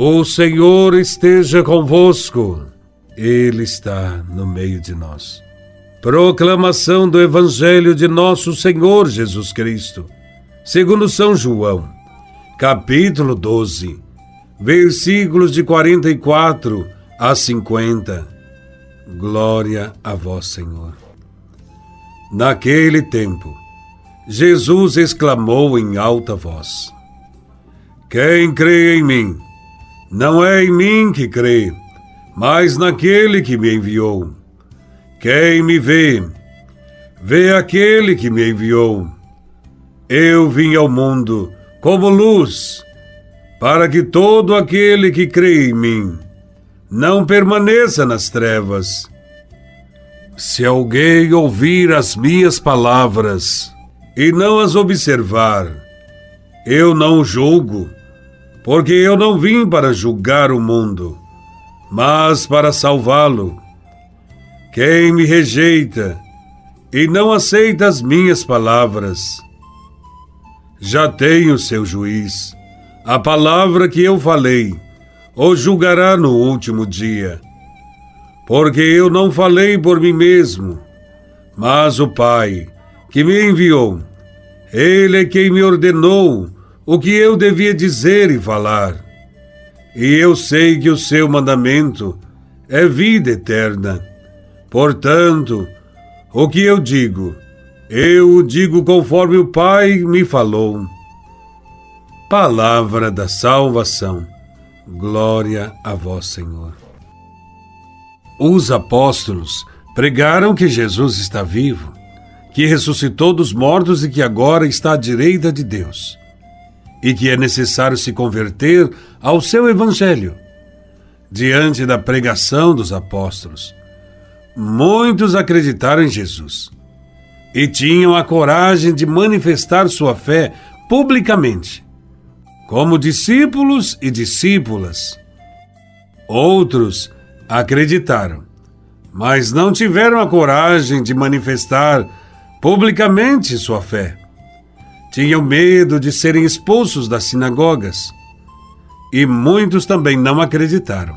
O Senhor esteja convosco, Ele está no meio de nós. Proclamação do Evangelho de Nosso Senhor Jesus Cristo, segundo São João, capítulo 12, versículos de 44 a 50. Glória a Vós, Senhor. Naquele tempo, Jesus exclamou em alta voz: Quem crê em mim, não é em mim que crê, mas naquele que me enviou. Quem me vê, vê aquele que me enviou. Eu vim ao mundo como luz, para que todo aquele que crê em mim não permaneça nas trevas. Se alguém ouvir as minhas palavras e não as observar, eu não julgo porque eu não vim para julgar o mundo, mas para salvá-lo. Quem me rejeita e não aceita as minhas palavras, já tem o seu juiz. A palavra que eu falei o julgará no último dia. Porque eu não falei por mim mesmo, mas o Pai que me enviou, ele é quem me ordenou o que eu devia dizer e falar. E eu sei que o seu mandamento é vida eterna. Portanto, o que eu digo, eu o digo conforme o Pai me falou. Palavra da salvação. Glória a vós, Senhor. Os apóstolos pregaram que Jesus está vivo, que ressuscitou dos mortos e que agora está à direita de Deus e que é necessário se converter ao seu evangelho. Diante da pregação dos apóstolos, muitos acreditaram em Jesus e tinham a coragem de manifestar sua fé publicamente, como discípulos e discípulas. Outros acreditaram, mas não tiveram a coragem de manifestar publicamente sua fé tinham medo de serem expulsos das sinagogas. E muitos também não acreditaram.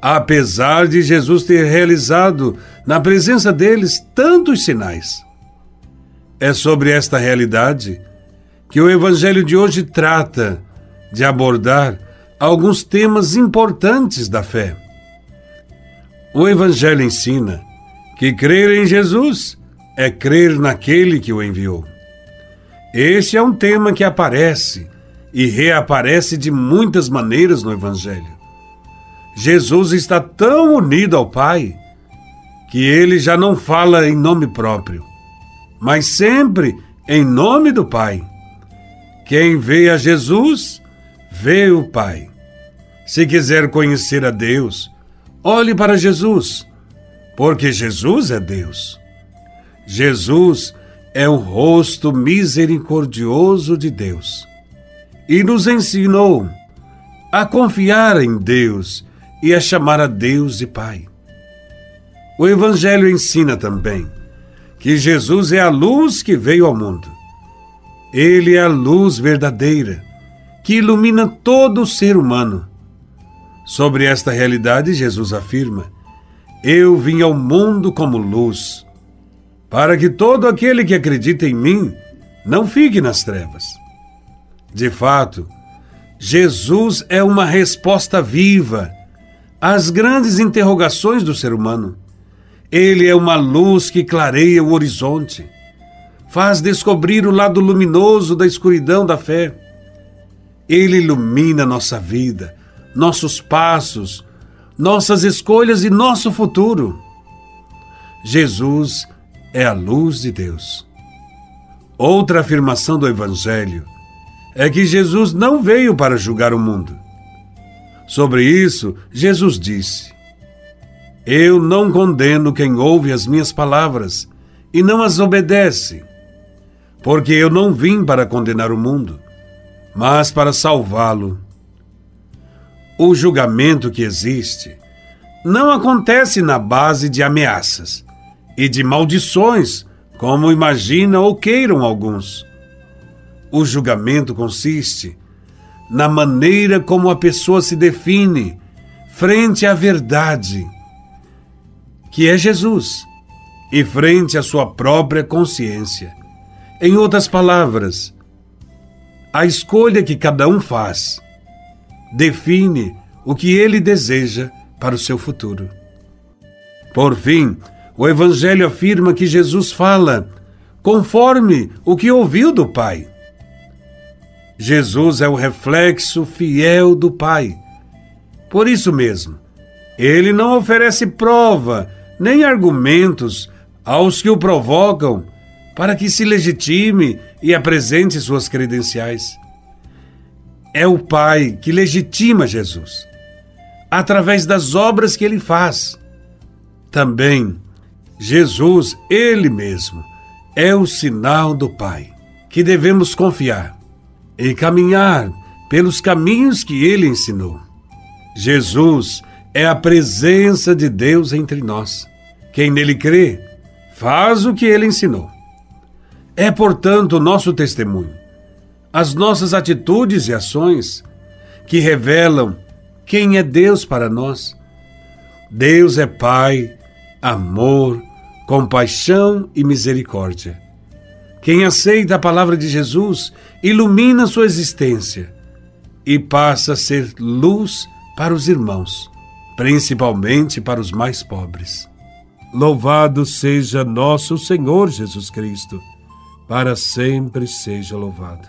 Apesar de Jesus ter realizado na presença deles tantos sinais. É sobre esta realidade que o Evangelho de hoje trata de abordar alguns temas importantes da fé. O Evangelho ensina que crer em Jesus é crer naquele que o enviou. Este é um tema que aparece e reaparece de muitas maneiras no Evangelho. Jesus está tão unido ao Pai que ele já não fala em nome próprio, mas sempre em nome do Pai. Quem vê a Jesus, vê o Pai. Se quiser conhecer a Deus, olhe para Jesus, porque Jesus é Deus. Jesus é o rosto misericordioso de Deus e nos ensinou a confiar em Deus e a chamar a Deus de Pai. O Evangelho ensina também que Jesus é a luz que veio ao mundo. Ele é a luz verdadeira que ilumina todo o ser humano. Sobre esta realidade, Jesus afirma: Eu vim ao mundo como luz para que todo aquele que acredita em mim não fique nas trevas. De fato, Jesus é uma resposta viva às grandes interrogações do ser humano. Ele é uma luz que clareia o horizonte, faz descobrir o lado luminoso da escuridão da fé. Ele ilumina nossa vida, nossos passos, nossas escolhas e nosso futuro. Jesus é a luz de Deus. Outra afirmação do Evangelho é que Jesus não veio para julgar o mundo. Sobre isso, Jesus disse: Eu não condeno quem ouve as minhas palavras e não as obedece, porque eu não vim para condenar o mundo, mas para salvá-lo. O julgamento que existe não acontece na base de ameaças e de maldições, como imaginam ou queiram alguns. O julgamento consiste na maneira como a pessoa se define frente à verdade, que é Jesus, e frente à sua própria consciência. Em outras palavras, a escolha que cada um faz define o que ele deseja para o seu futuro. Por fim, o Evangelho afirma que Jesus fala conforme o que ouviu do Pai. Jesus é o reflexo fiel do Pai. Por isso mesmo, ele não oferece prova nem argumentos aos que o provocam para que se legitime e apresente suas credenciais. É o Pai que legitima Jesus, através das obras que ele faz. Também, Jesus, ele mesmo, é o sinal do Pai, que devemos confiar e caminhar pelos caminhos que ele ensinou. Jesus é a presença de Deus entre nós. Quem nele crê, faz o que ele ensinou. É, portanto, o nosso testemunho, as nossas atitudes e ações que revelam quem é Deus para nós. Deus é Pai, amor, compaixão e misericórdia. Quem aceita a palavra de Jesus ilumina sua existência e passa a ser luz para os irmãos, principalmente para os mais pobres. Louvado seja nosso Senhor Jesus Cristo, para sempre seja louvado.